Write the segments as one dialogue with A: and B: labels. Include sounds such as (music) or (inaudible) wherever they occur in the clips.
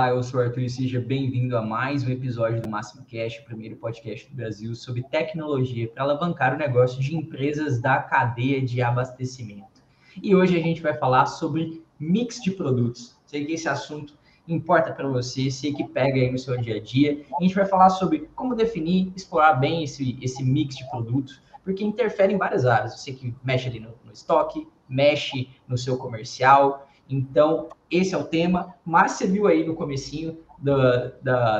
A: Olá, eu sou o Arthur e seja bem-vindo a mais um episódio do Máximo Cash, o primeiro podcast do Brasil sobre tecnologia para alavancar o negócio de empresas da cadeia de abastecimento. E hoje a gente vai falar sobre mix de produtos. Sei que esse assunto importa para você, sei que pega aí no seu dia a dia. A gente vai falar sobre como definir, explorar bem esse, esse mix de produtos, porque interfere em várias áreas. Você que mexe ali no, no estoque, mexe no seu comercial, então, esse é o tema, mas você viu aí no comecinho do,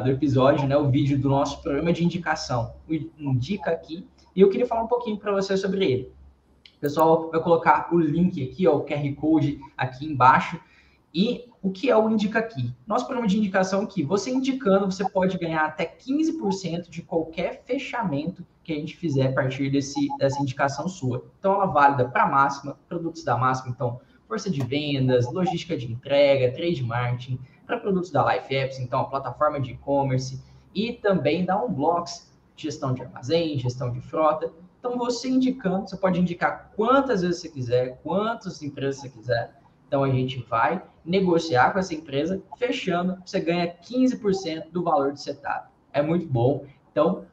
A: do episódio, né, o vídeo do nosso programa de indicação, o Indica Aqui, e eu queria falar um pouquinho para você sobre ele. O pessoal vai colocar o link aqui, ó, o QR Code aqui embaixo, e o que é o Indica Aqui? Nosso programa de indicação aqui, você indicando, você pode ganhar até 15% de qualquer fechamento que a gente fizer a partir desse, dessa indicação sua. Então, ela é válida para máxima, produtos da máxima, então força de vendas, logística de entrega, trade marketing, para produtos da Life Apps, então a plataforma de e-commerce e também da Unblocks, gestão de armazém, gestão de frota. Então você indicando, você pode indicar quantas vezes você quiser, quantas empresas você quiser. Então a gente vai negociar com essa empresa, fechando, você ganha 15% do valor do setup. É muito bom. Então,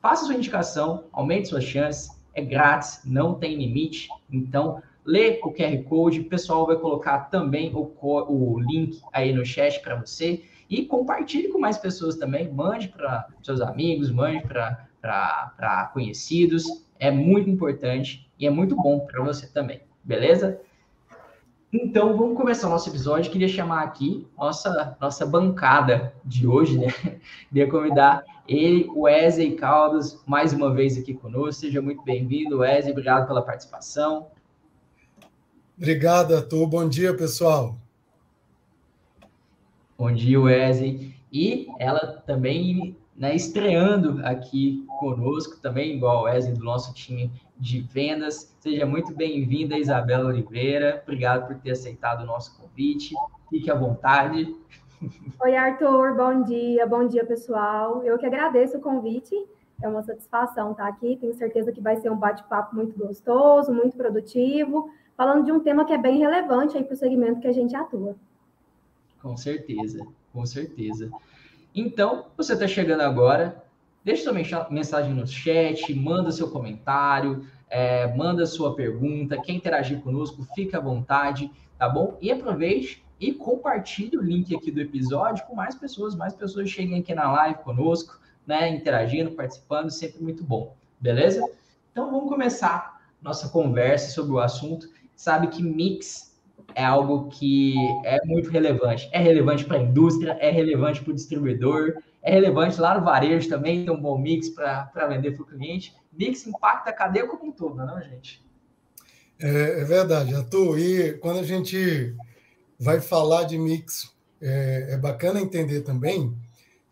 A: faça sua indicação, aumente suas chances, é grátis, não tem limite. Então, lê o QR Code, o pessoal vai colocar também o, o link aí no chat para você e compartilhe com mais pessoas também, mande para seus amigos, mande para conhecidos, é muito importante e é muito bom para você também, beleza? Então, vamos começar o nosso episódio. Queria chamar aqui nossa, nossa bancada de hoje, né? (laughs) Queria convidar ele, o Wesley Caldas, mais uma vez aqui conosco. Seja muito bem-vindo, Wesley. Obrigado pela participação.
B: Obrigado, Arthur. Bom dia, pessoal.
A: Bom dia, Wesley. E ela também né, estreando aqui conosco, também igual a Wesley, do nosso time de vendas. Seja muito bem-vinda, Isabela Oliveira. Obrigado por ter aceitado o nosso convite. Fique à vontade.
C: Oi, Arthur. Bom dia. Bom dia, pessoal. Eu que agradeço o convite. É uma satisfação estar aqui. Tenho certeza que vai ser um bate-papo muito gostoso, muito produtivo falando de um tema que é bem relevante aí para o segmento que a gente atua.
A: Com certeza, com certeza. Então, você está chegando agora, deixa sua mensagem no chat, manda seu comentário, é, manda sua pergunta, quer interagir conosco, fique à vontade, tá bom? E aproveite e compartilhe o link aqui do episódio com mais pessoas, mais pessoas cheguem aqui na live conosco, né, interagindo, participando, sempre muito bom, beleza? Então vamos começar nossa conversa sobre o assunto sabe que mix é algo que é muito relevante. É relevante para a indústria, é relevante para o distribuidor, é relevante lá no varejo também, ter um bom mix para vender para o cliente. Mix impacta a cadeia como um todo, não, é, gente?
B: É, é verdade, Arthur. E quando a gente vai falar de mix, é, é bacana entender também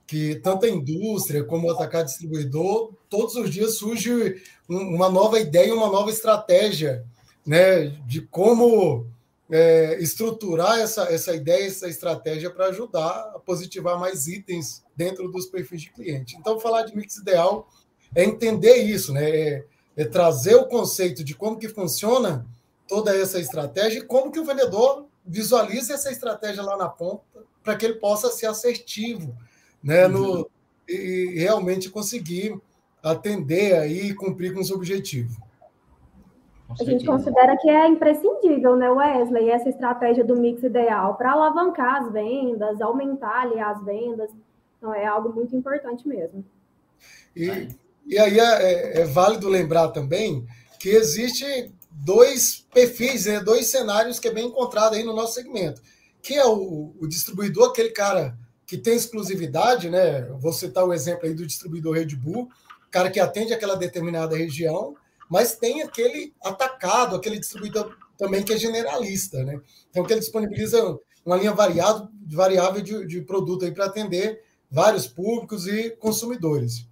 B: que tanto a indústria como o atacar distribuidor, todos os dias surge uma nova ideia, uma nova estratégia né, de como é, estruturar essa, essa ideia, essa estratégia para ajudar a positivar mais itens dentro dos perfis de cliente. Então, falar de mix ideal é entender isso, né? É, é trazer o conceito de como que funciona toda essa estratégia e como que o vendedor visualiza essa estratégia lá na ponta para que ele possa ser assertivo, né? No, uhum. e realmente conseguir atender aí e cumprir com os objetivos.
C: A gente considera que é imprescindível, né, Wesley, essa estratégia do mix ideal para alavancar as vendas, aumentar ali as vendas. Então, é algo muito importante mesmo.
B: E, e aí é, é, é válido lembrar também que existe dois perfis, né, dois cenários que é bem encontrado aí no nosso segmento, que é o, o distribuidor, aquele cara que tem exclusividade, né? Vou citar o exemplo aí do distribuidor Red Bull, cara que atende aquela determinada região, mas tem aquele atacado, aquele distribuidor também que é generalista, né? Então, que ele disponibiliza uma linha variado, variável de, de produto aí para atender vários públicos e consumidores.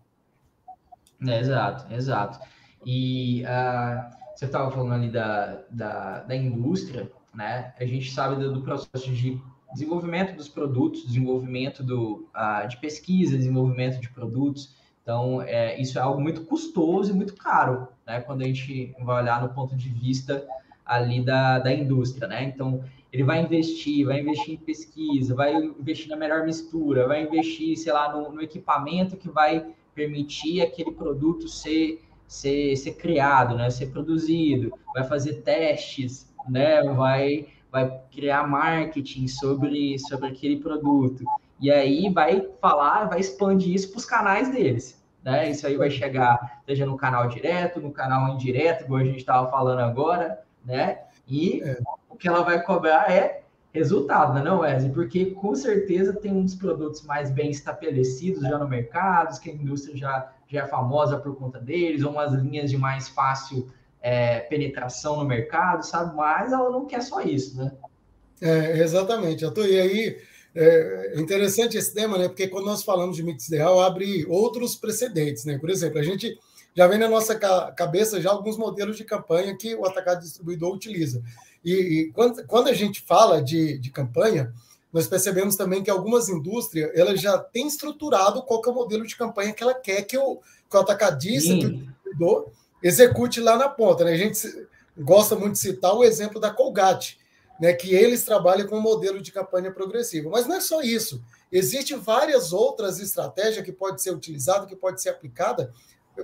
A: É, exato, exato. E uh, você estava falando ali da, da, da, indústria, né? A gente sabe do, do processo de desenvolvimento dos produtos, desenvolvimento do, uh, de pesquisa, desenvolvimento de produtos. Então, é, isso é algo muito custoso e muito caro, né? Quando a gente vai olhar no ponto de vista ali da, da indústria, né? Então, ele vai investir, vai investir em pesquisa, vai investir na melhor mistura, vai investir, sei lá, no, no equipamento que vai permitir aquele produto ser, ser, ser criado, né? Ser produzido, vai fazer testes, né? Vai, vai criar marketing sobre, sobre aquele produto. E aí vai falar, vai expandir isso para os canais deles. Né? Isso aí vai chegar, seja no canal direto, no canal indireto, como a gente estava falando agora, né? E é. o que ela vai cobrar é resultado, né, não, Wesley? Porque com certeza tem uns produtos mais bem estabelecidos já no mercado, que a indústria já, já é famosa por conta deles, ou umas linhas de mais fácil é, penetração no mercado, sabe? Mas ela não quer só isso, né?
B: É, exatamente. E aí é interessante esse tema, né? Porque quando nós falamos de mix ideal, abre outros precedentes, né? Por exemplo, a gente já vem na nossa cabeça já alguns modelos de campanha que o atacado distribuidor utiliza. E, e quando, quando, a gente fala de, de, campanha, nós percebemos também que algumas indústrias elas já têm estruturado qual é o modelo de campanha que ela quer que o, que o atacadista, Sim. que o distribuidor execute lá na ponta. Né? A gente gosta muito de citar o exemplo da Colgate, né, que eles trabalham com um modelo de campanha progressiva. Mas não é só isso. Existem várias outras estratégias que pode ser utilizada, que pode ser aplicada,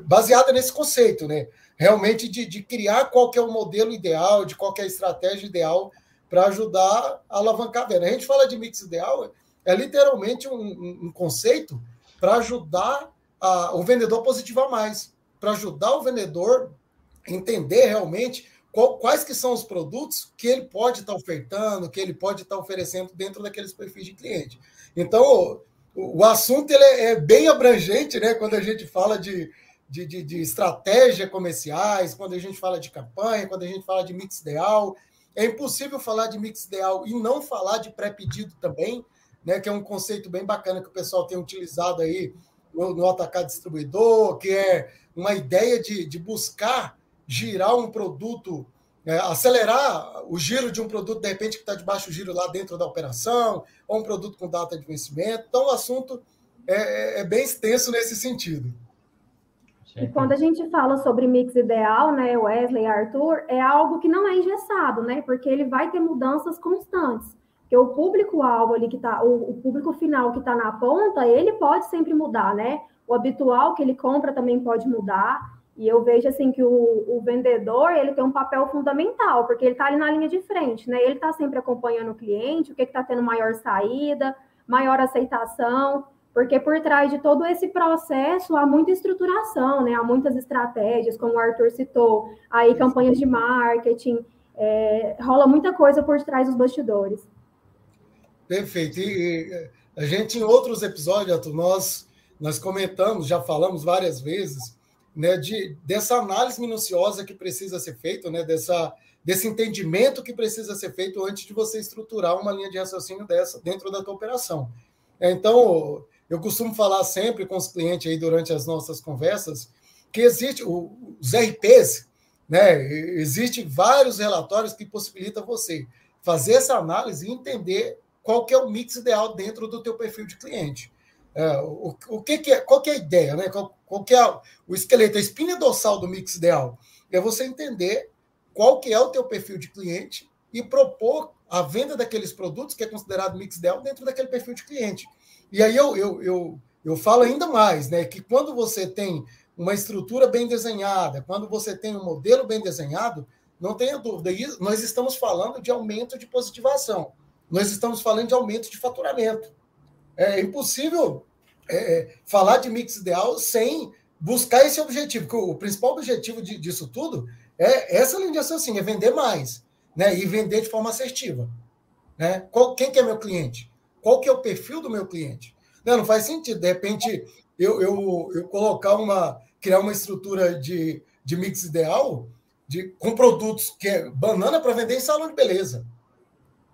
B: baseada nesse conceito, né? Realmente de, de criar qual é o modelo ideal, de qual é a estratégia ideal para ajudar a alavancar a venda. A gente fala de mix ideal, é literalmente um, um conceito para ajudar a, o vendedor a positivar mais, para ajudar o vendedor a entender realmente quais que são os produtos que ele pode estar tá ofertando, que ele pode estar tá oferecendo dentro daqueles perfis de cliente. Então, o, o assunto ele é, é, bem abrangente, né? Quando a gente fala de, de, de, de estratégia comerciais, quando a gente fala de campanha, quando a gente fala de mix ideal. É impossível falar de mix ideal e não falar de pré-pedido também, né? Que é um conceito bem bacana que o pessoal tem utilizado aí no, no atacar distribuidor, que é uma ideia de, de buscar girar um produto, é, acelerar o giro de um produto, de repente, que está de baixo giro lá dentro da operação, ou um produto com data de vencimento. Então, o assunto é, é, é bem extenso nesse sentido.
C: E quando a gente fala sobre mix ideal, né, Wesley, Arthur, é algo que não é engessado, né? Porque ele vai ter mudanças constantes. Porque o público-alvo ali que tá, o, o público final que está na ponta, ele pode sempre mudar, né? O habitual que ele compra também pode mudar. E eu vejo assim que o, o vendedor ele tem um papel fundamental, porque ele está ali na linha de frente, né? Ele está sempre acompanhando o cliente, o que está tendo maior saída, maior aceitação, porque por trás de todo esse processo há muita estruturação, né? Há muitas estratégias, como o Arthur citou, aí campanhas de marketing, é, rola muita coisa por trás dos bastidores.
B: Perfeito. E, a gente, em outros episódios, nós, nós comentamos, já falamos várias vezes né, de, dessa análise minuciosa que precisa ser feita, né, dessa, desse entendimento que precisa ser feito antes de você estruturar uma linha de raciocínio dessa dentro da tua operação. Então, eu costumo falar sempre com os clientes aí durante as nossas conversas que existe os RPs, né? Existem vários relatórios que possibilitam você fazer essa análise e entender qual que é o mix ideal dentro do teu perfil de cliente. É, o, o que, que, é, qual que é a ideia, né? Qual, qual que é o esqueleto, a espinha dorsal do mix ideal? É você entender qual que é o teu perfil de cliente e propor a venda daqueles produtos que é considerado mix ideal dentro daquele perfil de cliente. E aí eu, eu, eu, eu falo ainda mais, né? Que quando você tem uma estrutura bem desenhada, quando você tem um modelo bem desenhado, não tenha dúvida. Nós estamos falando de aumento de positivação. Nós estamos falando de aumento de faturamento. É impossível é, falar de mix ideal sem buscar esse objetivo, o principal objetivo de, disso tudo é essa linha de raciocínio, é vender mais, né? E vender de forma assertiva. Né? Qual, quem que é meu cliente? Qual que é o perfil do meu cliente? Não, não faz sentido, de repente, eu, eu, eu colocar uma, criar uma estrutura de, de mix ideal de, com produtos que é banana para vender em salão de beleza.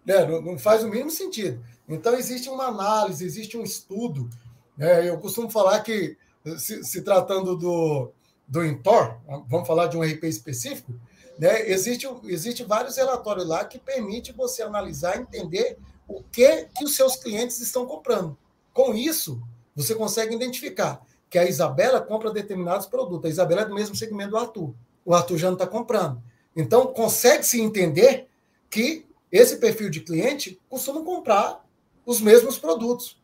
B: Né? Não, não, faz o mínimo sentido. Então, existe uma análise, existe um estudo. Né? Eu costumo falar que, se, se tratando do, do Intor, vamos falar de um RP específico, né? existe, existe vários relatórios lá que permite você analisar, entender o que, que os seus clientes estão comprando. Com isso, você consegue identificar que a Isabela compra determinados produtos. A Isabela é do mesmo segmento do Arthur. O Arthur já não está comprando. Então, consegue-se entender que esse perfil de cliente costuma comprar os mesmos produtos.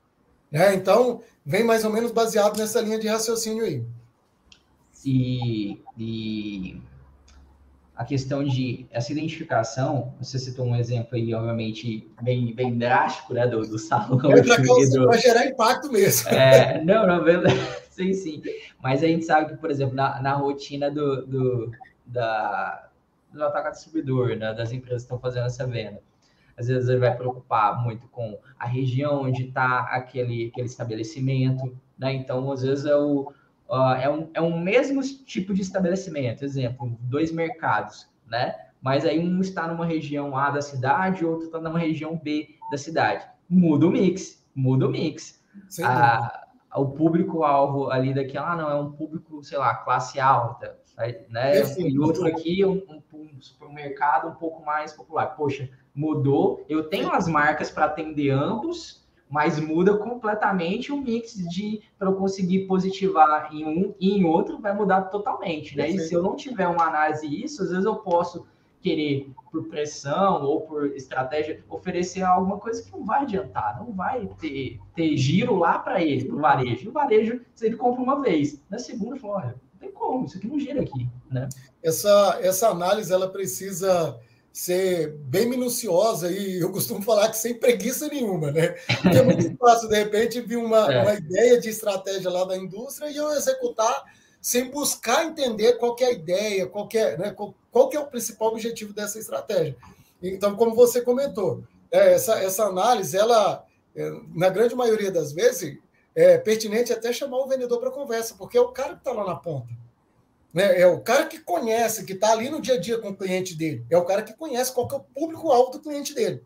B: Né? Então, vem mais ou menos baseado nessa linha de raciocínio aí.
A: E, e a questão de essa identificação, você citou um exemplo aí, obviamente, bem, bem drástico, né, do, do salão.
B: Para gerar impacto mesmo.
A: É, não, não, (laughs) sim, sim. Mas a gente sabe que, por exemplo, na, na rotina do, do, da, do atacado distribuidor, né, das empresas que estão fazendo essa venda, às vezes ele vai preocupar muito com a região onde está aquele, aquele estabelecimento, né? Então, às vezes é o, uh, é, um, é um mesmo tipo de estabelecimento, exemplo, dois mercados, né? Mas aí um está numa região A da cidade, outro está numa região B da cidade. Muda o mix, muda o mix. A, o público-alvo ali daquela, ah, não, é um público, sei lá, classe alta, né? E outro aqui, um, um, um supermercado um pouco mais popular. Poxa, mudou. Eu tenho as marcas para atender ambos, mas muda completamente o mix de para eu conseguir positivar em um e em outro vai mudar totalmente, né? E se eu não tiver uma análise disso, às vezes eu posso querer por pressão ou por estratégia oferecer alguma coisa que não vai adiantar, não vai ter, ter giro lá para ele, para o varejo. O varejo, se ele compra uma vez, na segunda, fala, olha, não tem como, isso aqui não gira aqui, né?
B: Essa, essa análise, ela precisa ser bem minuciosa e eu costumo falar que sem preguiça nenhuma, né? Porque é muito fácil, de repente, vir uma, é. uma ideia de estratégia lá da indústria e eu executar sem buscar entender qual é a ideia, qual é, né, qual, qual é o principal objetivo dessa estratégia. Então, como você comentou, é, essa, essa análise, ela, é, na grande maioria das vezes, é pertinente até chamar o vendedor para conversa, porque é o cara que está lá na ponta. Né? É o cara que conhece, que está ali no dia a dia com o cliente dele. É o cara que conhece qual que é o público-alvo do cliente dele.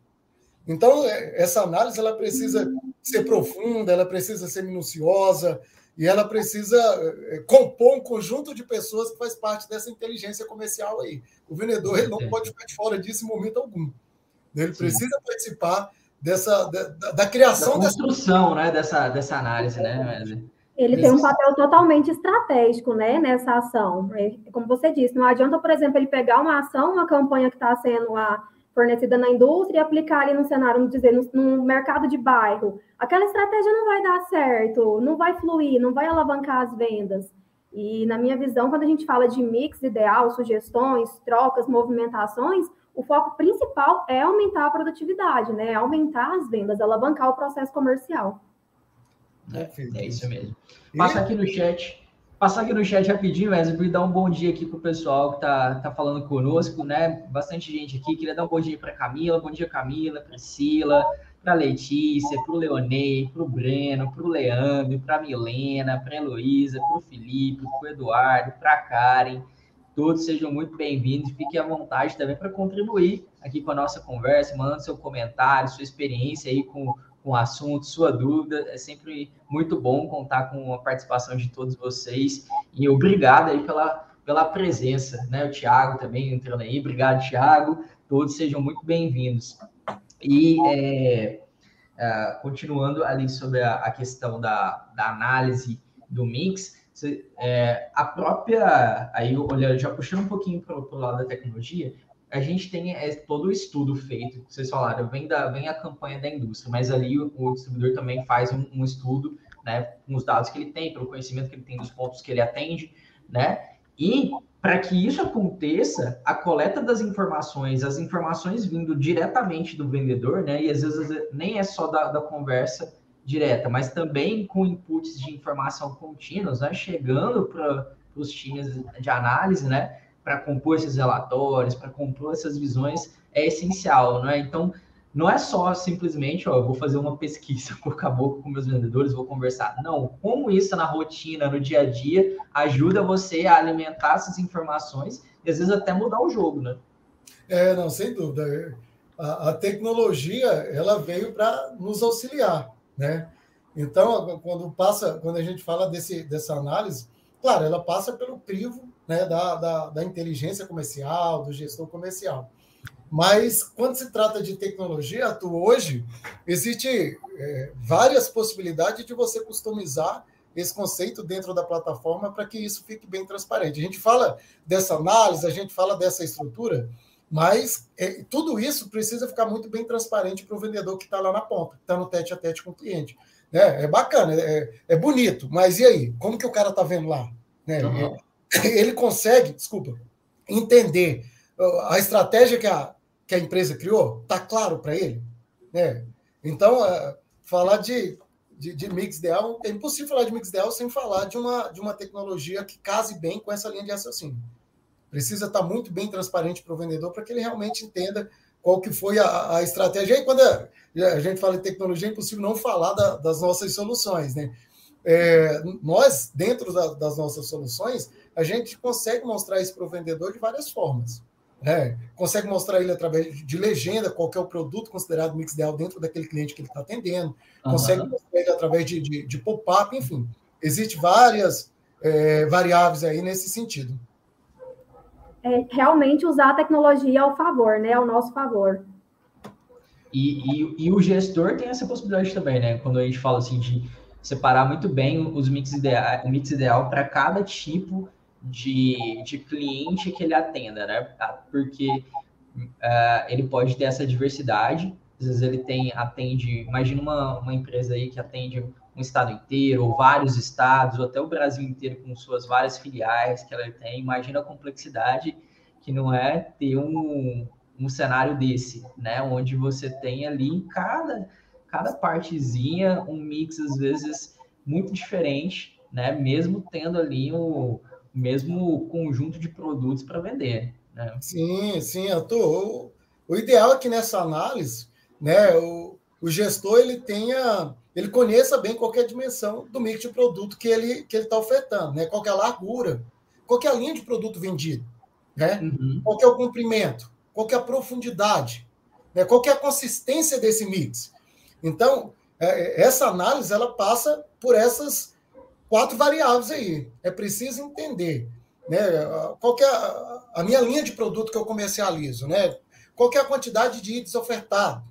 B: Então, é, essa análise ela precisa ser profunda, ela precisa ser minuciosa e ela precisa é, compor um conjunto de pessoas que faz parte dessa inteligência comercial aí. O vendedor ele não pode ficar de fora disso em momento algum. Ele precisa participar dessa da, da criação
A: da construção, dessa... né, dessa dessa análise, né?
C: Ele tem um papel totalmente estratégico, né, nessa ação. É, como você disse, não adianta, por exemplo, ele pegar uma ação, uma campanha que está sendo fornecida na indústria e aplicar ali no cenário, vamos dizer, no, no, mercado de bairro. Aquela estratégia não vai dar certo, não vai fluir, não vai alavancar as vendas. E, na minha visão, quando a gente fala de mix ideal, sugestões, trocas, movimentações, o foco principal é aumentar a produtividade, né? Aumentar as vendas, alavancar o processo comercial.
A: É, é isso mesmo. Passa aqui no chat. Passar aqui no chat rapidinho, Wesley, dar um bom dia aqui para o pessoal que tá, tá falando conosco, né? Bastante gente aqui. Queria dar um bom dia para Camila, bom dia, Camila, Priscila, para Letícia, para o Leonei, para o Breno, para o Leandro, para a Milena, para a Heloísa, para o Felipe, para o Eduardo, para a Karen. Todos sejam muito bem-vindos. Fiquem à vontade também para contribuir aqui com a nossa conversa, mandando seu comentário, sua experiência aí com com o assunto, sua dúvida. É sempre muito bom contar com a participação de todos vocês. E obrigado aí pela, pela presença, né? O Thiago também entrando aí. Obrigado, Thiago. Todos sejam muito bem-vindos. E é, é, continuando ali sobre a, a, questão da, da análise do mix, é, a própria, aí olhando, já puxando um pouquinho para o lado da tecnologia, a gente tem é, todo o estudo feito, vocês falaram, vem, da, vem a campanha da indústria, mas ali o, o distribuidor também faz um, um, estudo, né, com os dados que ele tem, pelo conhecimento que ele tem dos pontos que ele atende, né, E para que isso aconteça, a coleta das informações, as informações vindo diretamente do vendedor, né? E às vezes nem é só da, da conversa direta, mas também com inputs de informação contínuos, né? Chegando para os times de análise, né? Para compor esses relatórios, para compor essas visões, é essencial, não é? Então, não é só simplesmente, ó, eu vou fazer uma pesquisa o caboclo com meus vendedores, vou conversar. Não, como isso na rotina, no dia a dia, ajuda você a alimentar essas informações e às vezes até mudar o jogo, né?
B: É, não, sem dúvida. A, a tecnologia, ela veio para nos auxiliar, né? Então, quando passa, quando a gente fala desse, dessa análise, claro, ela passa pelo crivo né, da, da, da inteligência comercial, do gestor comercial. Mas quando se trata de tecnologia, Arthur, hoje existe é, várias possibilidades de você customizar esse conceito dentro da plataforma para que isso fique bem transparente. A gente fala dessa análise, a gente fala dessa estrutura, mas é, tudo isso precisa ficar muito bem transparente para o vendedor que está lá na ponta, que está no tete a tete com o cliente. Né? É bacana, é, é bonito, mas e aí? Como que o cara está vendo lá? Né? Uhum. (laughs) Ele consegue, desculpa, entender a estratégia que a, que a empresa criou? Está claro para ele? Né? Então, uh, falar de, de, de MixDL, é impossível falar de MixDL sem falar de uma, de uma tecnologia que case bem com essa linha de raciocínio. Precisa estar tá muito bem transparente para o vendedor para que ele realmente entenda qual que foi a, a estratégia. E quando a, a, gente fala de tecnologia, é impossível não falar da, das nossas soluções. Né? É, nós, dentro da, das nossas soluções, a gente consegue mostrar isso para o vendedor de várias formas. Né? Consegue mostrar ele através de legenda qual é o produto considerado mix ideal dentro daquele cliente que ele está atendendo, uhum. consegue mostrar ele através de, de, de pop-up, enfim. Existem várias é, variáveis aí nesse sentido.
C: É, realmente usar a tecnologia ao favor, né? Ao nosso favor.
A: E, e, e, o gestor tem essa possibilidade também, né? Quando a gente fala assim de separar muito bem os mix ideal, o mix ideal para cada tipo de, de cliente que ele atenda, né? Ah, porque uh, ele pode ter essa diversidade, às vezes ele tem, atende, imagina uma, uma empresa aí que atende um estado inteiro, ou vários estados, ou até o Brasil inteiro com suas várias filiais que ela tem, imagina a complexidade que não é ter um, um cenário desse, né? Onde você tem ali cada, cada partezinha um mix, às vezes, muito diferente, né? Mesmo tendo ali o, mesmo conjunto de produtos para vender. Né?
B: Sim, sim, Arthur. O, o ideal é que nessa análise, né, o, o gestor ele tenha, ele conheça bem qualquer dimensão do mix de produto que ele que ele está ofertando, né? Qual é a largura, qual é a linha de produto vendido, né? Uhum. Qual é o comprimento, qual é a profundidade, né? Qual é a consistência desse mix. Então, é, essa análise ela passa por essas quatro variáveis aí. É preciso entender né, qual é a, minha linha de produto que eu comercializo, né? Qual é a quantidade de itens ofertado.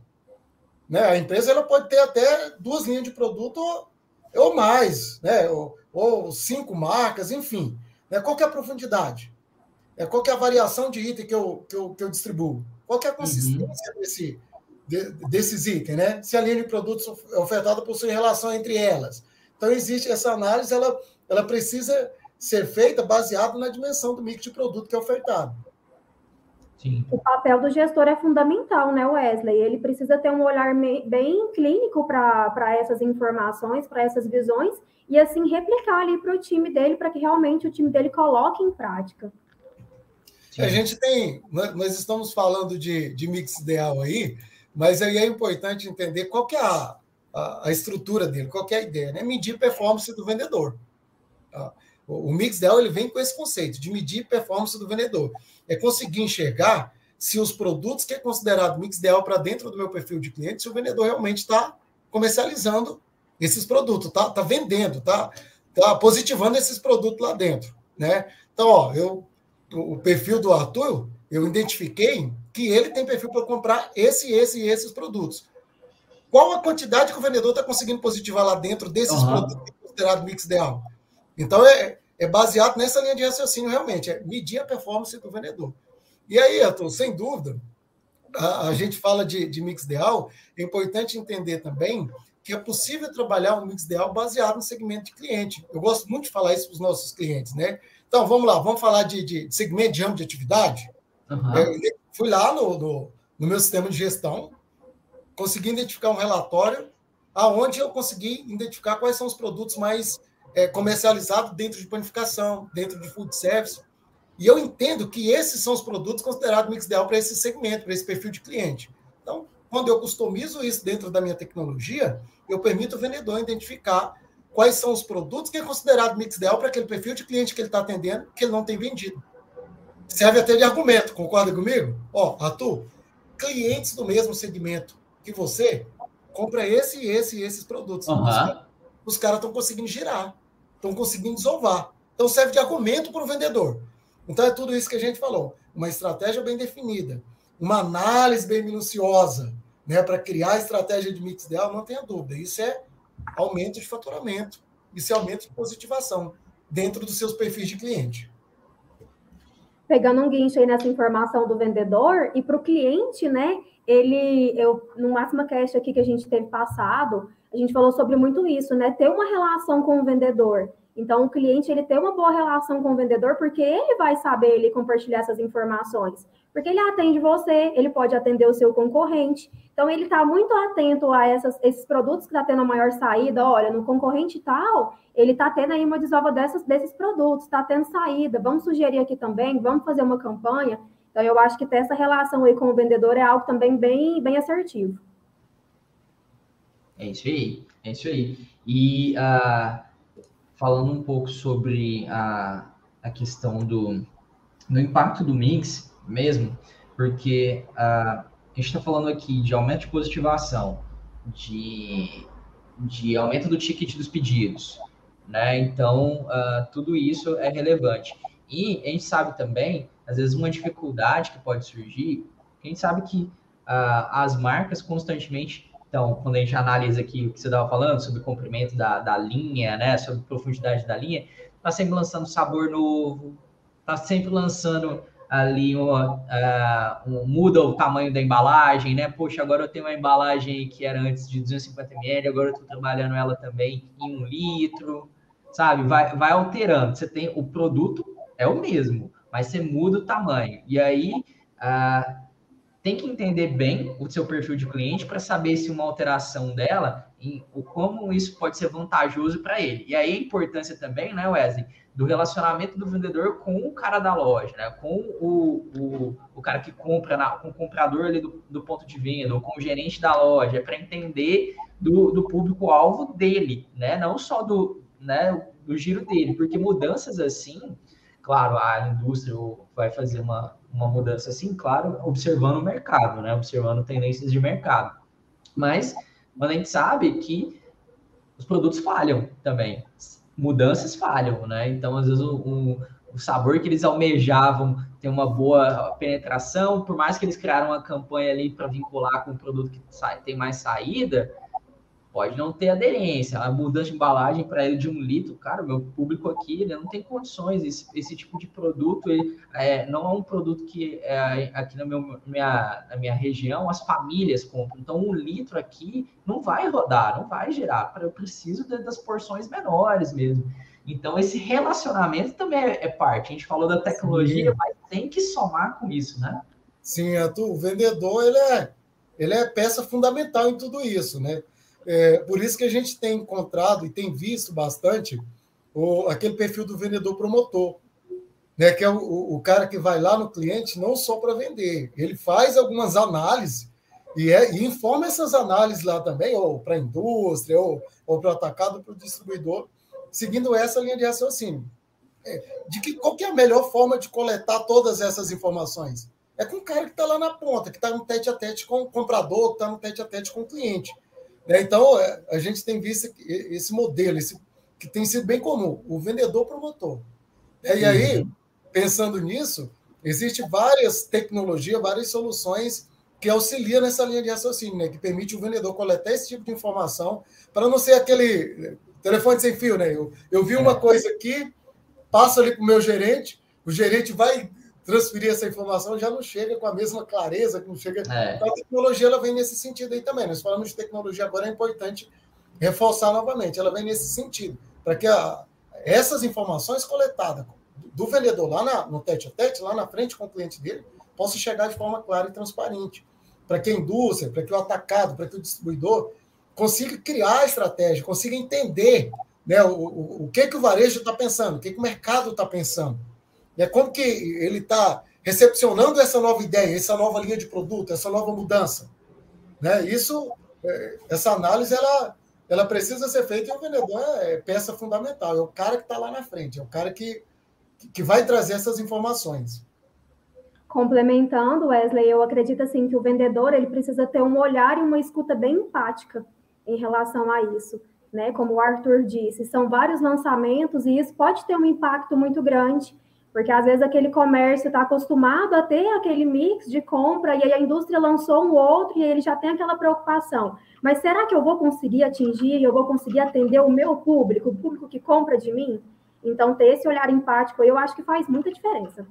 B: Né? A empresa ela pode ter até duas linhas de produto ou, ou mais, né? Ou, ou, cinco marcas, enfim. Né? Qual é a profundidade? É, qual é a variação de item que eu, que eu, que eu distribuo? Qual é a consistência uhum. desse, de, desses itens, né? Se a linha de produtos ofertada possui relação entre elas então, existe essa análise, ela, ela precisa ser feita baseada na dimensão do mix de produto que é ofertado.
C: Sim. O papel do gestor é fundamental, né, Wesley? Ele precisa ter um olhar bem clínico para essas informações, para essas visões, e assim replicar ali para o time dele, para que realmente o time dele coloque em prática.
B: Sim. A gente tem, nós estamos falando de, de mix ideal aí, mas aí é importante entender qual que é a, a, a estrutura dele, qual é a ideia? Né? Medir performance do vendedor. Tá? O, o Mixdell ele vem com esse conceito de medir performance do vendedor. É conseguir enxergar se os produtos que é considerado Mixdell para dentro do meu perfil de cliente, se o vendedor realmente está comercializando esses produtos, tá, tá vendendo, tá, tá positivando esses produtos lá dentro, né? Então, ó, eu o perfil do Arthur, eu identifiquei que ele tem perfil para comprar esse, esse e esses produtos qual a quantidade que o vendedor está conseguindo positivar lá dentro desses uhum. produtos considerados mix ideal. Então, é, é baseado nessa linha de raciocínio, realmente, é medir a performance do vendedor. E aí, Arthur, sem dúvida, a, a gente fala de, de mix ideal, é importante entender também que é possível trabalhar um mix ideal baseado no segmento de cliente. Eu gosto muito de falar isso para os nossos clientes, né? Então, vamos lá, vamos falar de, de segmento de ramo de atividade. Uhum. Eu fui lá no, no, no, meu sistema de gestão, consegui identificar um relatório aonde eu consegui identificar quais são os produtos mais é, comercializados dentro de panificação, dentro de food service. E eu entendo que esses são os produtos considerados mix ideal para esse segmento, para esse perfil de cliente. Então, quando eu customizo isso dentro da minha tecnologia, eu permito o vendedor identificar quais são os produtos que é considerado mix ideal para aquele perfil de cliente que ele está atendendo, que ele não tem vendido. Serve até de argumento, concorda comigo? Ó, Arthur, clientes do mesmo segmento que você, compra esse, esse e esses produtos. Uhum. Os, caras estão conseguindo girar, estão conseguindo desovar. Então serve de argumento para o vendedor. Então é tudo isso que a gente falou. Uma estratégia bem definida, uma análise bem minuciosa, né, para criar a estratégia de mix ideal, não tenha dúvida. Isso é aumento de faturamento, isso é aumento de positivação dentro dos seus perfis de cliente.
C: Pegando um guincho aí nessa informação do vendedor e para o cliente, né? Ele, eu, no Máxima Cash aqui que a gente teve passado, a gente falou sobre muito isso, né? Ter uma relação com o vendedor. Então, o cliente ele tem uma boa relação com o vendedor porque ele vai saber ele compartilhar essas informações. Porque ele atende você, ele pode atender o seu concorrente. Então, ele está muito atento a essas, esses produtos que está tendo a maior saída. Olha, no concorrente tal, ele está tendo aí uma desova dessas, desses produtos, está tendo saída. Vamos sugerir aqui também, vamos fazer uma campanha. Então, eu acho que ter essa relação aí com o vendedor é algo também bem, bem assertivo.
A: É isso aí, é isso aí. E uh, falando um pouco sobre a, a questão do, do impacto do mix mesmo, porque uh, a gente está falando aqui de aumento de positivação, de, de aumento do ticket dos pedidos, né? Então, uh, tudo isso é relevante. E a gente sabe também, às vezes, uma dificuldade que pode surgir, a gente sabe que uh, as marcas constantemente, então, quando a gente analisa aqui o que você estava falando sobre o comprimento da, da linha, né, sobre profundidade da linha, está sempre lançando sabor novo, está sempre lançando ali uma, uh, muda o tamanho da embalagem, né? Poxa, agora eu tenho uma embalagem que era antes de 250 ml, agora eu estou trabalhando ela também em um litro, sabe? Vai, vai alterando. Você tem o produto é o mesmo, mas você muda o tamanho. E aí uh, tem que entender bem o seu perfil de cliente para saber se uma alteração dela, em, como isso pode ser vantajoso para ele. E aí a importância também, né, Wesley, do relacionamento do vendedor com o cara da loja, né, com o, o, o cara que compra, na, com o comprador ali do, do ponto de venda, ou com o gerente da loja, para entender do, do público-alvo dele, né, não só do, né, do giro dele, porque mudanças assim, claro, a indústria vai fazer uma, uma mudança assim, claro, observando o mercado, né? Observando tendências de mercado. Mas a gente sabe que os produtos falham também. Mudanças falham, né? Então, às vezes, o, o sabor que eles almejavam tem uma boa penetração, por mais que eles criaram uma campanha ali para vincular com um produto que sai, tem mais saída, pode não ter aderência. A mudança de embalagem para ele de um litro, cara, meu público aqui ele não tem condições. Esse, esse tipo de produto ele, é, não é um produto que é, aqui na, meu, minha, na minha região as famílias compram. Então, um litro aqui não vai rodar, não vai gerar. Eu preciso das porções menores mesmo. Então, esse relacionamento também é, é parte. A gente falou da tecnologia, Sim. mas tem que somar com isso, né?
B: Sim, Arthur, o vendedor ele é, ele é peça fundamental em tudo isso, né? É, por isso que a gente tem encontrado e tem visto bastante o, aquele perfil do vendedor promotor, né, que é o, o cara que vai lá no cliente não só para vender, ele faz algumas análises e, é, e informa essas análises lá também, ou para a indústria, ou, ou para o atacado, para o distribuidor, seguindo essa linha de raciocínio. É, de que qual que é a melhor forma de coletar todas essas informações? É com o cara que está lá na ponta, que está no tete a tete com o comprador, que está no tete a tete com o cliente. Né? Então, é, a gente tem visto esse modelo, esse, que tem sido bem comum, o vendedor promotor. Né? E aí, uhum. pensando nisso, existem várias tecnologias, várias soluções que auxiliam nessa linha de raciocínio, né? que permite o vendedor coletar esse tipo de informação, para não ser aquele telefone sem fio. Né? Eu, eu vi uma é. coisa aqui, passo ali para o meu gerente, o gerente vai transferir essa informação já não chega com a mesma clareza, que não chega. É. Então, a tecnologia ela vem nesse sentido aí também. Nós falamos de tecnologia agora, é importante reforçar novamente. Ela vem nesse sentido, para que a, essas informações coletadas do vendedor lá na, no tete a tete, lá na frente com o cliente dele, possam chegar de forma clara e transparente. Para que a indústria, para que o atacado, para que o distribuidor consiga criar a estratégia, consiga entender né, o, o, o que, que o varejo está pensando, o que, que o mercado está pensando. Né, como que ele está recepcionando essa nova ideia, essa nova linha de produto, essa nova mudança. Né? Isso, é, essa análise, ela, ela precisa ser feita e o vendedor é peça fundamental, é o cara que está lá na frente, é o cara que, que vai trazer essas informações.
C: Complementando, Wesley, eu acredito assim que o vendedor ele precisa ter um olhar e uma escuta bem empática em relação a isso, né? Como o Arthur disse, são vários lançamentos e isso pode ter um impacto muito grande, porque às vezes aquele comércio está acostumado a ter aquele mix de compra e aí a indústria lançou um outro e ele já tem aquela preocupação. Mas será que eu vou conseguir atingir, eu vou conseguir atender o meu público, o público que compra de mim? Então ter esse olhar empático, eu acho que faz muita diferença.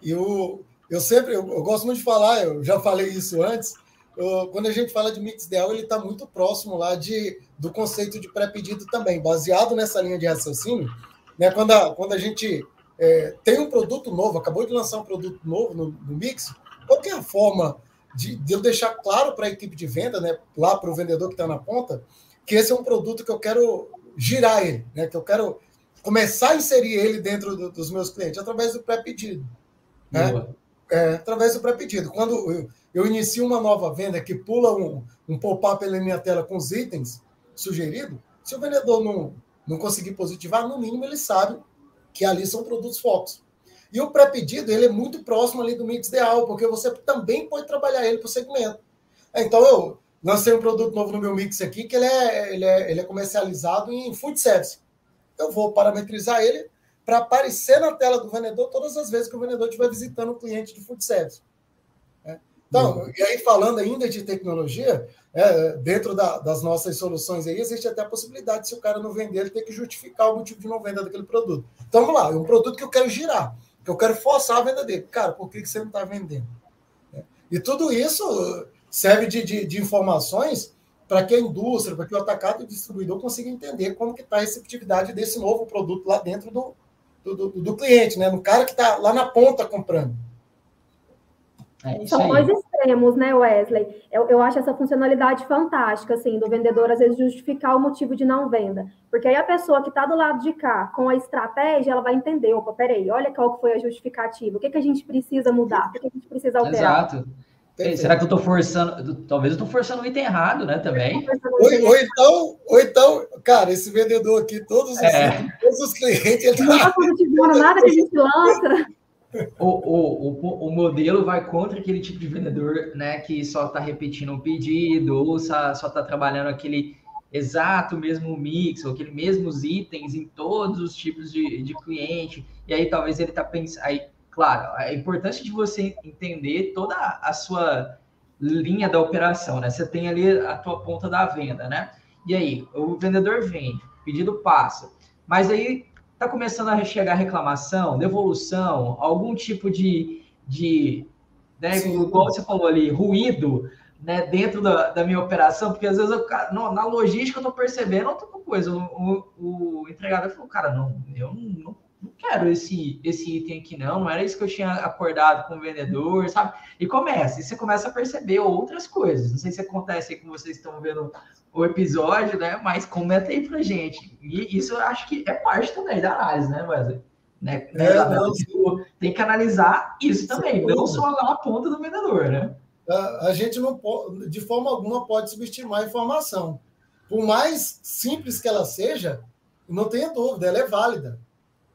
B: E o eu sempre, eu, eu, gosto muito de falar, eu já falei isso antes, eu, quando a gente fala de mix ideal, ele está muito próximo lá de, do conceito de pré-pedido também, baseado nessa linha de raciocínio, né, quando, a, quando a gente é, tem um produto novo, acabou de lançar um produto novo no, no Mix, qual é a forma de, de eu deixar claro para a equipe de venda, né, lá para o vendedor que está na ponta, que esse é um produto que eu quero girar ele, né, que eu quero começar a inserir ele dentro do, dos meus clientes através do pré-pedido. Né? é, através do pré-pedido. Quando eu, eu, inicio uma nova venda que pula um, um pop-up na minha tela com os itens sugeridos, se o vendedor não, não conseguir positivar, no mínimo ele sabe que ali são produtos focos. E o pré-pedido ele é muito próximo ali do mix ideal, porque você também pode trabalhar ele para o segmento. É, então eu lancei um produto novo no meu mix aqui que ele é, ele é, ele é comercializado em food service. Eu vou parametrizar ele para aparecer na tela do vendedor todas as vezes que o vendedor estiver visitando o cliente de food service. Então, uhum. e aí falando ainda de tecnologia, é, dentro da, das nossas soluções aí, existe até a possibilidade, se o cara não vender, ele ter que justificar o motivo de não venda daquele produto. Então, vamos lá, é um produto que eu quero girar, que eu quero forçar a venda dele. Cara, por que, que você não está vendendo? É. E tudo isso serve de, de, de informações para que a indústria, para que o atacado e o distribuidor consiga entender como que está a receptividade desse novo produto lá dentro do, do, do, do cliente, né? No cara que está lá na ponta comprando.
C: É São dois extremos, né, Wesley? Eu, eu acho essa funcionalidade fantástica, assim, do vendedor às vezes justificar o motivo de não venda. Porque aí a pessoa que está do lado de cá, com a estratégia, ela vai entender, opa, peraí, olha qual foi a justificativa, o que, que a gente precisa mudar, o que, que a gente precisa alterar.
A: Exato. Será que eu estou forçando? Talvez eu estou forçando o item errado, né? Também.
B: Ou, ou, então, ou então, cara, esse vendedor aqui, todos os, é. (laughs) todos os clientes. Ele
C: não está positivando nada que a gente (laughs) lança.
A: O, o, o, o, modelo vai contra aquele tipo de vendedor, né? Que só está repetindo um pedido, ou só está trabalhando aquele exato mesmo mix, ou aquele mesmos itens em todos os tipos de, de cliente. E aí talvez ele está pensando. Aí claro, a importância de você entender toda a sua linha da operação, né? Você tem ali a tua ponta da venda, né? E aí, o vendedor vende, pedido passa, mas aí tá começando a chegar reclamação, devolução, algum tipo de, de né, igual você falou ali, ruído, né, dentro da, da minha operação, porque às vezes eu, não, na logística eu tô percebendo outra coisa. O, o, o entregador falou, cara, não, eu não, não não quero esse, esse item aqui, não, não era isso que eu tinha acordado com o vendedor, sabe? E começa, e você começa a perceber outras coisas. Não sei se acontece aí com vocês estão vendo o episódio, né? Mas comenta aí pra gente. E isso eu acho que é parte também da análise, né, Wesley? Né? É, não, tem que analisar isso também, Sim. não só lá na ponta do vendedor, né?
B: A, a gente não pode, de forma alguma, pode subestimar a informação. Por mais simples que ela seja, não tenha dúvida, ela é válida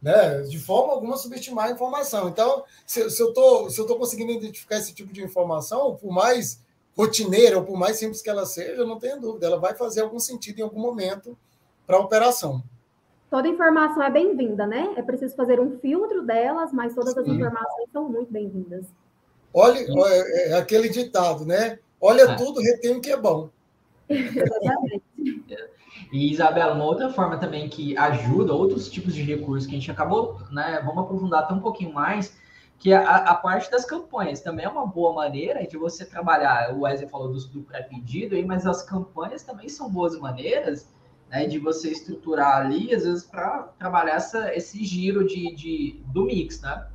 B: né? De forma alguma subestimar a informação. Então, se, se eu estou se eu tô conseguindo identificar esse tipo de informação, por mais rotineira ou por mais simples que ela seja, não tenho dúvida, ela vai fazer algum sentido em algum momento para a operação.
C: Toda informação é bem-vinda, né? É preciso fazer um filtro delas, mas todas Sim. as informações são muito bem-vindas.
B: Olha, é, é aquele ditado, né? Olha ah. tudo, retém o que é bom. Exatamente. (laughs)
A: E, Isabela, uma outra forma também que ajuda outros tipos de recursos que a gente acabou, né? Vamos aprofundar até um pouquinho mais, que a, a parte das campanhas também é uma boa maneira de você trabalhar. O Wesley falou do, do pré-pedido aí, mas as campanhas também são boas maneiras né, de você estruturar ali, às vezes, para trabalhar essa, esse giro de, de, do mix, né?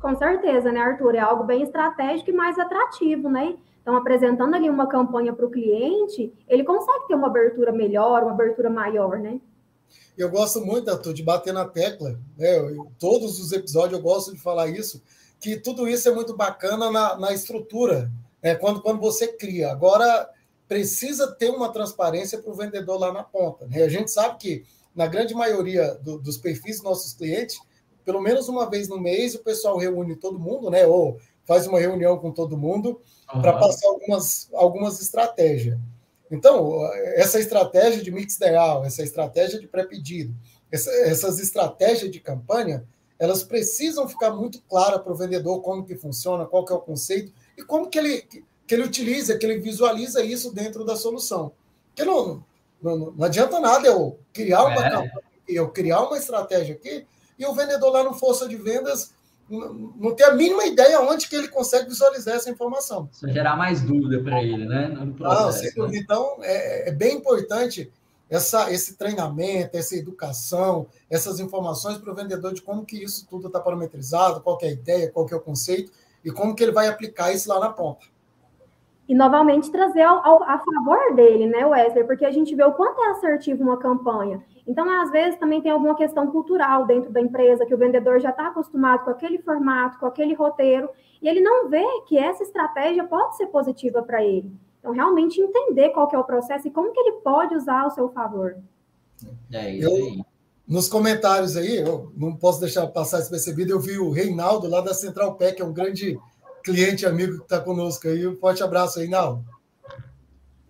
C: Com certeza, né, Arthur? É algo bem estratégico e mais atrativo, né? Então, apresentando ali uma campanha para o cliente, ele consegue ter uma abertura melhor, uma abertura maior, né?
B: Eu gosto muito, Arthur, de bater na tecla. Né? Eu, todos os episódios eu gosto de falar isso, que tudo isso é muito bacana na, na estrutura, né? quando, quando você cria. Agora, precisa ter uma transparência para o vendedor lá na ponta. Né? A gente sabe que, na grande maioria do, dos perfis dos nossos clientes, pelo menos uma vez no mês, o pessoal reúne todo mundo, né? ou faz uma reunião com todo mundo uhum. para passar algumas, algumas estratégias. Então, essa estratégia de mix ideal, essa estratégia de pré-pedido, essa, essas estratégias de campanha, elas precisam ficar muito claras para o vendedor como que funciona, qual que é o conceito e como que ele, que ele utiliza, que ele visualiza isso dentro da solução. Porque não, não, não adianta nada eu criar uma é. campanha, eu criar uma estratégia aqui e o vendedor lá no força de vendas não tem a mínima ideia onde que ele consegue visualizar essa informação.
A: Isso gerar mais dúvida para ele, né? No
B: processo, não, né? Então, é, é, bem importante essa, esse treinamento, essa educação, essas informações para o vendedor de como que isso tudo está parametrizado, qual é a ideia, qual é o conceito e como que ele vai aplicar isso lá na ponta.
C: E novamente trazer ao, ao, a favor dele, né, Wesley? Porque a gente vê o quanto é assertivo uma campanha. Então, às vezes, também tem alguma questão cultural dentro da empresa, que o vendedor já está acostumado com aquele formato, com aquele roteiro, e ele não vê que essa estratégia pode ser positiva para ele. Então, realmente entender qual que é o processo e como que ele pode usar ao seu favor.
B: É isso aí. Eu, nos comentários aí, eu não posso deixar passar despercebido, eu vi o Reinaldo lá da Central Pé, que é um grande cliente amigo que está conosco aí. Um forte abraço, Reinaldo.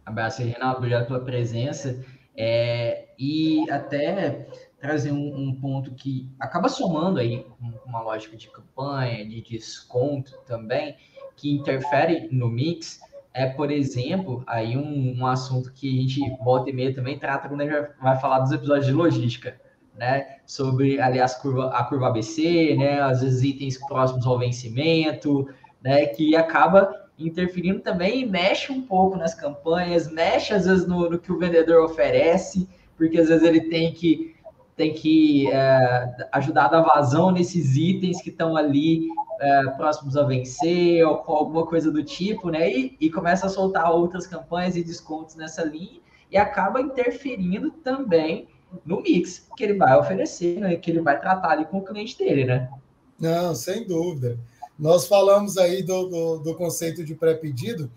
A: Abraço, Reinaldo. Obrigado pela presença. É, e até trazer um, um, ponto que acaba somando aí com uma lógica de campanha, de desconto também, que interfere no mix, é, por exemplo, aí um, um assunto que a gente volta e meia também trata quando a gente vai falar dos episódios de logística, né? Sobre, aliás, curva, a curva ABC, né? Às vezes itens próximos ao vencimento, né? Que acaba interferindo também e mexe um pouco nas campanhas, mexe às vezes no, no que o vendedor oferece, porque às vezes ele tem que tem que é, ajudar a dar vazão nesses itens que estão ali é, próximos a vencer ou alguma coisa do tipo, né? E, e começa a soltar outras campanhas e descontos nessa linha e acaba interferindo também no mix que ele vai oferecer, né? Que ele vai tratar ali com o cliente dele, né?
B: Não, sem dúvida. Nós falamos aí do, do, do conceito de pré-pedido,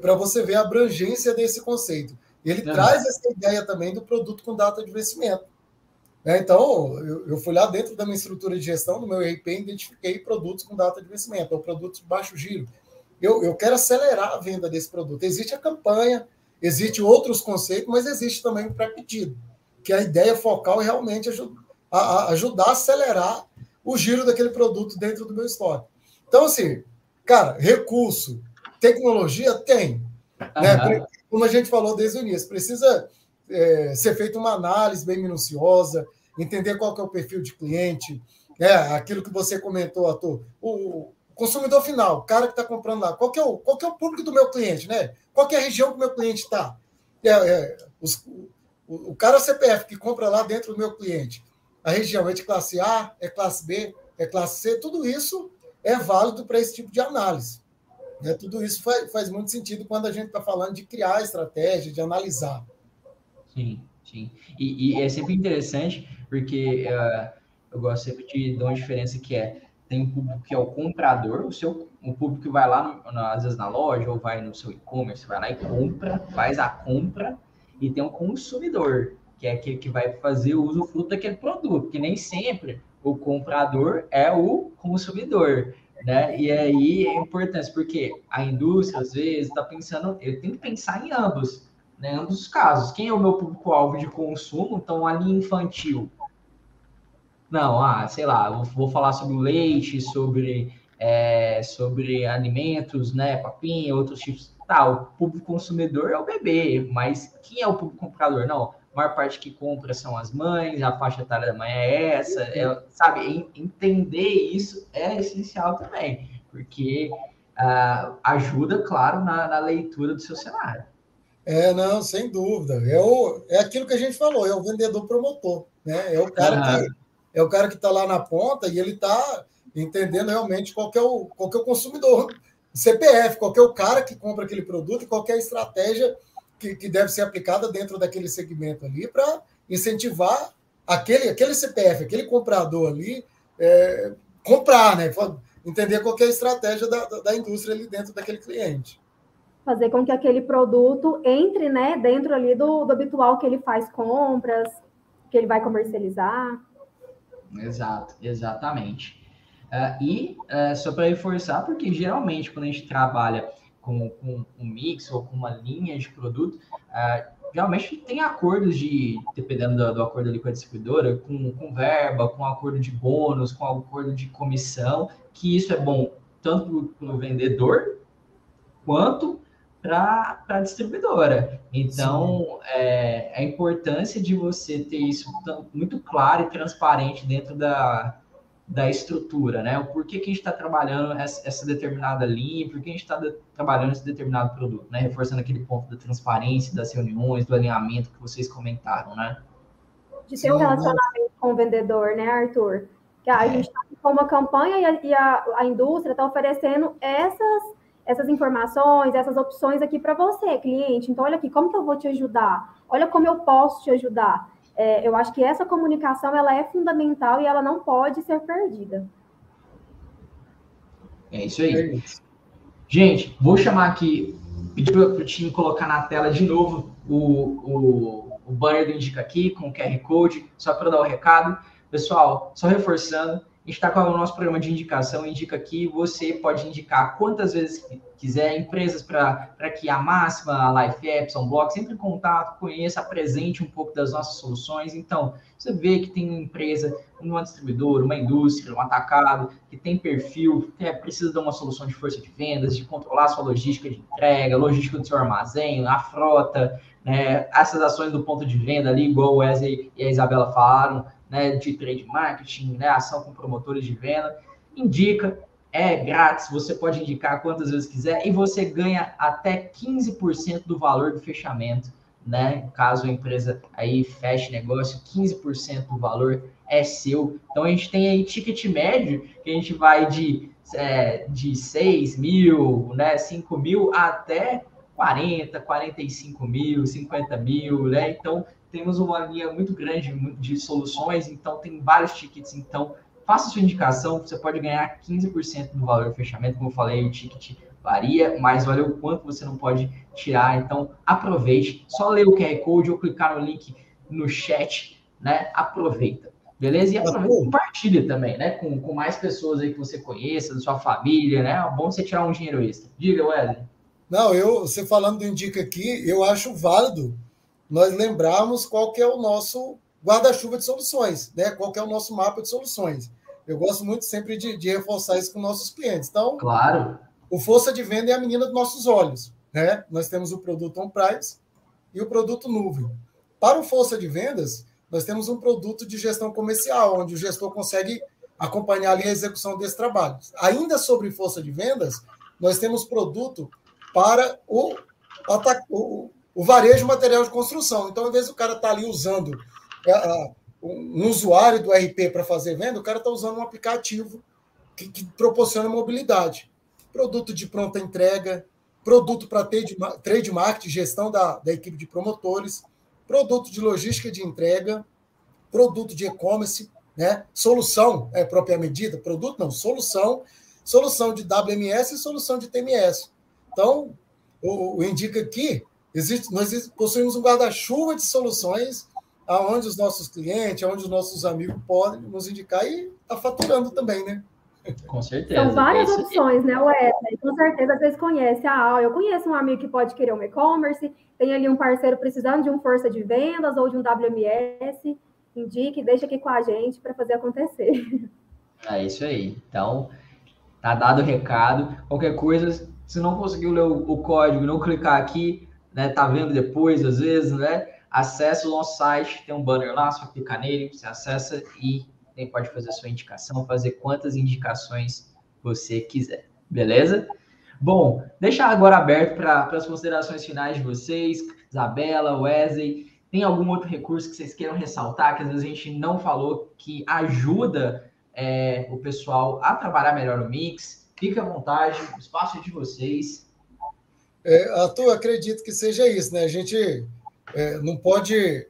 B: para você ver a abrangência desse conceito. Ele uhum. traz essa ideia também do produto com data de vencimento. Né? Então, eu, eu, fui lá dentro da minha estrutura de gestão, do meu EIP, identifiquei produtos com data de vencimento, ou produtos de baixo giro. Eu, eu quero acelerar a venda desse produto. Existe a campanha, existe outros conceitos, mas existe também o pré-pedido, que a ideia focal é realmente ajudar a, ajudar a acelerar o giro daquele produto dentro do meu estoque. Então, assim, cara, recurso, tecnologia tem. Uhum. Né? Como a gente falou desde o início, precisa é, ser feita uma análise bem minuciosa, entender qual é o perfil de cliente, né? aquilo que você comentou, o consumidor final, o cara que está comprando lá, qual é o, qual é o público do meu cliente, né? Qual é a região que o meu cliente está? É, é, o, o cara CPF que compra lá dentro do meu cliente, a região é de classe A, é classe B, é classe C, tudo isso é válido para esse tipo de análise. Né? Tudo isso faz, faz muito sentido quando a gente está falando de criar estratégia, de analisar.
A: Sim, sim. E, e é sempre interessante, porque uh, eu gosto sempre de dar uma diferença que é tem um público que é o comprador, o seu o público que vai lá, no, às vezes na loja, ou vai no seu e-commerce, vai lá e compra, faz a compra, e tem um consumidor, que é aquele que vai fazer o uso fruto daquele produto, que nem sempre o comprador é o consumidor, né? E aí é importante, porque a indústria, às vezes, está pensando, ele tem que pensar em ambos, né? Ambos os casos. Quem é o meu público-alvo de consumo? Então, a linha infantil. Não, ah, sei lá, vou falar sobre leite, sobre, é, sobre alimentos, né? Papinha, outros tipos. Tá, o público consumidor é o bebê, mas quem é o público comprador? Não, a maior parte que compra são as mães, a faixa etária da mãe é essa, é, sabe? Entender isso é essencial também, porque uh, ajuda, claro, na, na, leitura do seu cenário.
B: É, não, sem dúvida. É, o, é aquilo que a gente falou, é o vendedor promotor, né? É o cara que é o cara que está lá na ponta e ele está entendendo realmente qual é o, qual é o consumidor, CPF, qual é o cara que compra aquele produto e qual é a estratégia que, que deve ser aplicada dentro daquele segmento ali para incentivar aquele, aquele CPF, aquele comprador ali, é, comprar, né? Entender qual é a estratégia da, da indústria ali dentro daquele cliente.
C: Fazer com que aquele produto entre né, dentro ali do, do habitual que ele faz compras, que ele vai comercializar.
A: Exato, exatamente. Uh, e uh, só para reforçar, porque geralmente quando a gente trabalha com, com, um mix ou com uma linha de produto, uh, geralmente tem acordos de, dependendo do, do, acordo ali com a distribuidora, com, com verba, com acordo de bônus, com acordo de comissão, que isso é bom tanto para o vendedor quanto para a distribuidora. Então, é, a importância de você ter isso muito claro e transparente dentro da, da estrutura, né? O porquê que a gente está trabalhando essa, essa, determinada linha, por que a gente está trabalhando esse determinado produto, né? Reforçando aquele ponto da transparência, das reuniões, do alinhamento que vocês comentaram, né?
C: De ter um relacionamento com o vendedor, né, Arthur? Que a é. gente está com uma campanha e a, e a, a indústria está oferecendo essas, essas informações, essas opções aqui para você, cliente. Então, olha aqui, como que eu vou te ajudar? Olha como eu posso te ajudar é, eu acho que essa comunicação ela é fundamental e ela não pode ser perdida.
A: É isso aí. Gente, vou chamar aqui, pedir para o time colocar na tela de novo o, o, o banner do Indica aqui com o QR Code, só para dar o recado. Pessoal, só reforçando, a gente está com o nosso programa de indicação, indica aqui, você pode indicar quantas vezes quiser, empresas para que a Máxima, a Life Apps, Unblock, entre em contato, conheça, apresente um pouco das nossas soluções. Então, você vê que tem uma empresa, uma distribuidora, uma indústria, um atacado, que tem perfil, que é, precisa de uma solução de força de vendas, de controlar a sua logística de entrega, logística do seu armazém, a frota, né, essas ações do ponto de venda ali, igual o Wesley e a Isabela falaram, né, de trade marketing, né, ação com promotores de venda, indica, é grátis, você pode indicar quantas vezes quiser e você ganha até 15% do valor do fechamento, né? Caso a empresa aí feche negócio, 15% do valor é seu. Então a gente tem aí ticket médio que a gente vai de, é, de 6 mil, né, 5 mil até 40, 45 mil, 50 mil, né? Então temos uma linha muito grande de soluções, então tem vários tickets, então faça sua indicação, você pode ganhar 15% do valor do fechamento, como eu falei, o ticket varia, mas olha o quanto você não pode tirar, então aproveite, só ler o QR Code ou clicar no link no chat, né? Aproveita. Beleza? E aproveita, compartilha também, né? Com, com mais pessoas aí que você conheça, da sua família, né? É bom você tirar um dinheiro extra. Diga, Wesley.
B: Não, eu, você falando do Indica aqui, eu acho válido nós lembrarmos qual que é o nosso guarda-chuva de soluções, né? Qual que é o nosso mapa de soluções. Eu gosto muito sempre de, de reforçar isso com nossos clientes. Então,
A: claro.
B: o força de venda é a menina dos nossos olhos, né? Nós temos o produto on-price e o produto nuvem. Para o força de vendas, nós temos um produto de gestão comercial, onde o gestor consegue acompanhar ali a execução desse trabalho. Ainda sobre força de vendas, nós temos produto para o, o, o varejo material de construção. Então, às vezes, o cara está ali usando é, um usuário do RP para fazer venda, o cara está usando um aplicativo que, que, proporciona mobilidade. Produto de pronta entrega, produto para trade, trade marketing, gestão da, da equipe de promotores, produto de logística de entrega, produto de e-commerce, né? solução é própria medida, produto não, solução, solução de WMS e solução de TMS. Então, o, o indica aqui Existe, nós possuímos um guarda-chuva de soluções aonde os nossos clientes, aonde os nossos amigos podem nos indicar e está faturando também, né?
A: Com certeza.
C: São várias é opções, né, Wesley? Com certeza, às vezes conhece. Ah, eu conheço um amigo que pode querer um e-commerce, tem ali um parceiro precisando de um força de vendas ou de um WMS. Indique, deixa aqui com a gente para fazer acontecer. (laughs)
A: É isso aí. Então, tá dado o recado. Qualquer coisa, se não conseguiu ler o, o código, não clicar aqui, né? Tá vendo depois, às vezes, né? Acesse o nosso site, tem um banner lá, só clicar nele, você acessa e nem pode fazer a sua indicação, fazer quantas indicações você quiser, beleza? Bom, deixar agora aberto para as considerações finais de vocês, Isabela, Wesley. Tem algum outro recurso que vocês queiram ressaltar, que às vezes a gente não falou, que ajuda é, o pessoal a trabalhar melhor no Mix? Fique à vontade, o espaço é de vocês.
B: É, Arthur, acredito que seja isso, né? A gente é, não pode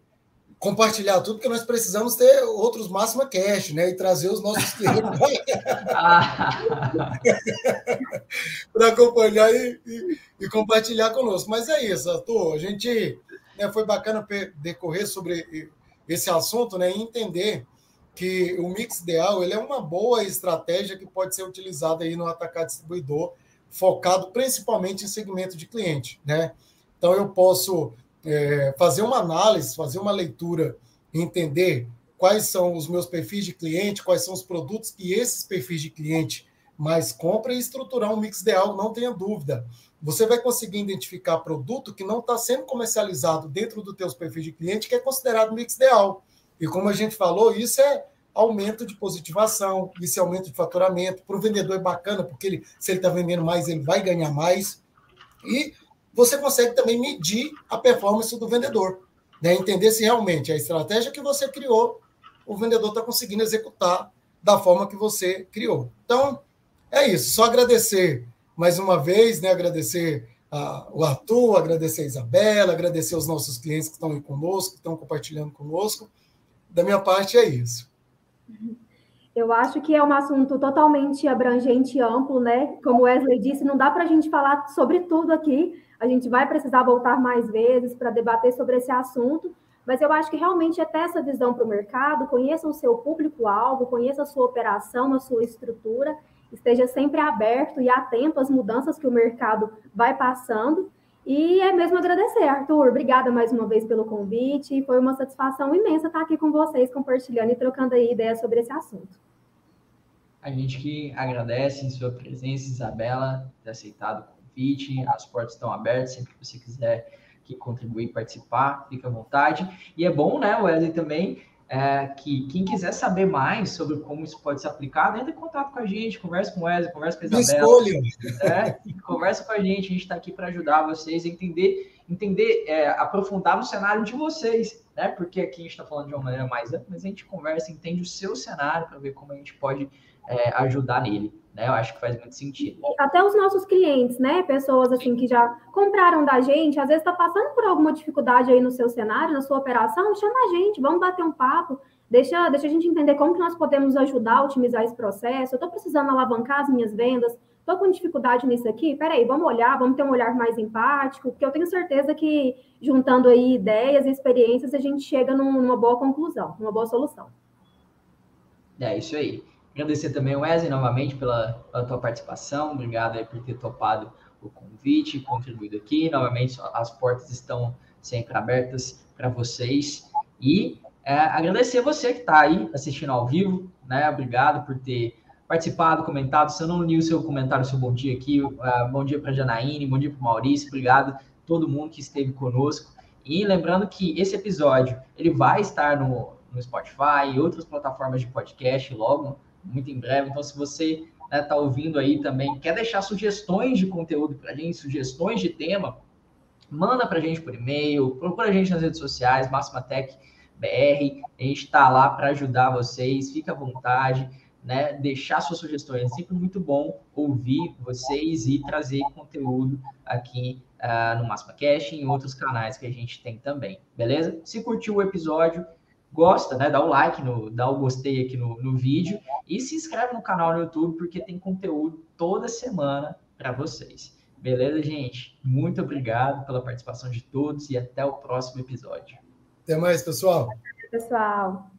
B: compartilhar tudo, porque nós precisamos ter outros Máxima Cash, né? E trazer os nossos clientes (laughs) (laughs) para acompanhar e, e, e, compartilhar conosco. Mas é isso, Arthur. A gente né, foi bacana decorrer sobre esse assunto né, e entender que o mix ideal ele é uma boa estratégia que pode ser utilizada aí no atacar distribuidor, focado principalmente em segmento de cliente. Né? Então, eu posso é, fazer uma análise, fazer uma leitura, entender quais são os meus perfis de cliente, quais são os produtos que esses perfis de cliente mais compram e estruturar um mix ideal, não tenha dúvida. Você vai conseguir identificar produto que não está sendo comercializado dentro dos teus perfis de cliente, que é considerado mix ideal. E como a gente falou, isso é aumento de positivação, é aumento de faturamento. Para o vendedor é bacana, porque ele, se ele está vendendo mais, ele vai ganhar mais. E você consegue também medir a performance do vendedor, né? entender se realmente a estratégia que você criou, o vendedor está conseguindo executar da forma que você criou. Então, é isso. Só agradecer mais uma vez, né? agradecer a, o Arthur, agradecer a Isabela, agradecer os nossos clientes que estão aí conosco, que estão compartilhando conosco. Da minha parte, é isso.
C: Eu acho que é um assunto totalmente abrangente e amplo, né? Como Wesley disse, não dá para a gente falar sobre tudo aqui, a gente vai precisar voltar mais vezes para debater sobre esse assunto, mas eu acho que realmente é ter essa visão para o mercado, conheça o seu público-alvo, conheça a sua operação, a sua estrutura, esteja sempre aberto e atento às mudanças que o mercado vai passando. E é mesmo agradecer, Arthur. Obrigada mais uma vez pelo convite. Foi uma satisfação imensa estar aqui com vocês, compartilhando e trocando aí ideias sobre esse assunto.
A: A gente que agradece em sua presença, Isabela, ter aceitado convite, as portas estão abertas, sempre que você quiser que contribuir, participar, fica à vontade. E é bom, né, Wesley, também, é, que quem quiser saber mais sobre como isso pode ser aplicado, entre em contato com a gente, conversa com o Wesley, conversa com a Isabela. É, conversa com a gente, a gente está aqui para ajudar vocês a entender, entender é, aprofundar no cenário de vocês, né? Porque aqui a gente está falando de uma maneira mais ampla, mas a gente conversa, entende o seu cenário para ver como a gente pode é, ajudar nele né? Eu acho que faz muito sentido.
C: Até os nossos clientes, né? Pessoas assim que já compraram da gente, às vezes está passando por alguma dificuldade aí no seu cenário, na sua operação, chama a gente, vamos bater um papo, deixa, deixa a gente entender como que nós podemos ajudar a otimizar esse processo. Eu estou precisando alavancar as minhas vendas, estou com dificuldade nisso aqui. Peraí, vamos olhar, vamos ter um olhar mais empático, porque eu tenho certeza que juntando aí ideias e experiências, a gente chega numa boa conclusão, numa boa solução.
A: É isso aí. Agradecer também, Wesley, novamente pela, pela tua participação. Obrigado aí por ter topado o convite, contribuído aqui. Novamente, as portas estão sempre abertas para vocês. E é, agradecer você que está aí assistindo ao vivo, né? Obrigado por ter participado, comentado. Se eu não li o seu comentário, seu bom dia aqui, uh, bom dia para Janaíne, bom dia para Maurício, obrigado a todo mundo que esteve conosco. E lembrando que esse episódio ele vai estar no, no Spotify e outras plataformas de podcast logo muito em breve. Então, se você está né, tá ouvindo aí também, quer deixar sugestões de conteúdo para a gente, sugestões de tema, manda para a gente por e-mail, procura a gente nas redes sociais, Máxima Tech BR. A gente está lá para ajudar vocês, fica à vontade. Né, deixar suas sugestões. É sempre muito bom ouvir vocês e trazer conteúdo aqui uh, no Máxima Cash e em outros canais que a gente tem também, beleza? Se curtiu o episódio, gosta, né? Dá o like, no, dá o gostei aqui no, no vídeo e se inscreve no canal no YouTube porque tem conteúdo toda semana para vocês. Beleza, gente? Muito obrigado pela participação de todos e até o próximo episódio.
B: Até mais, pessoal.
C: Pessoal.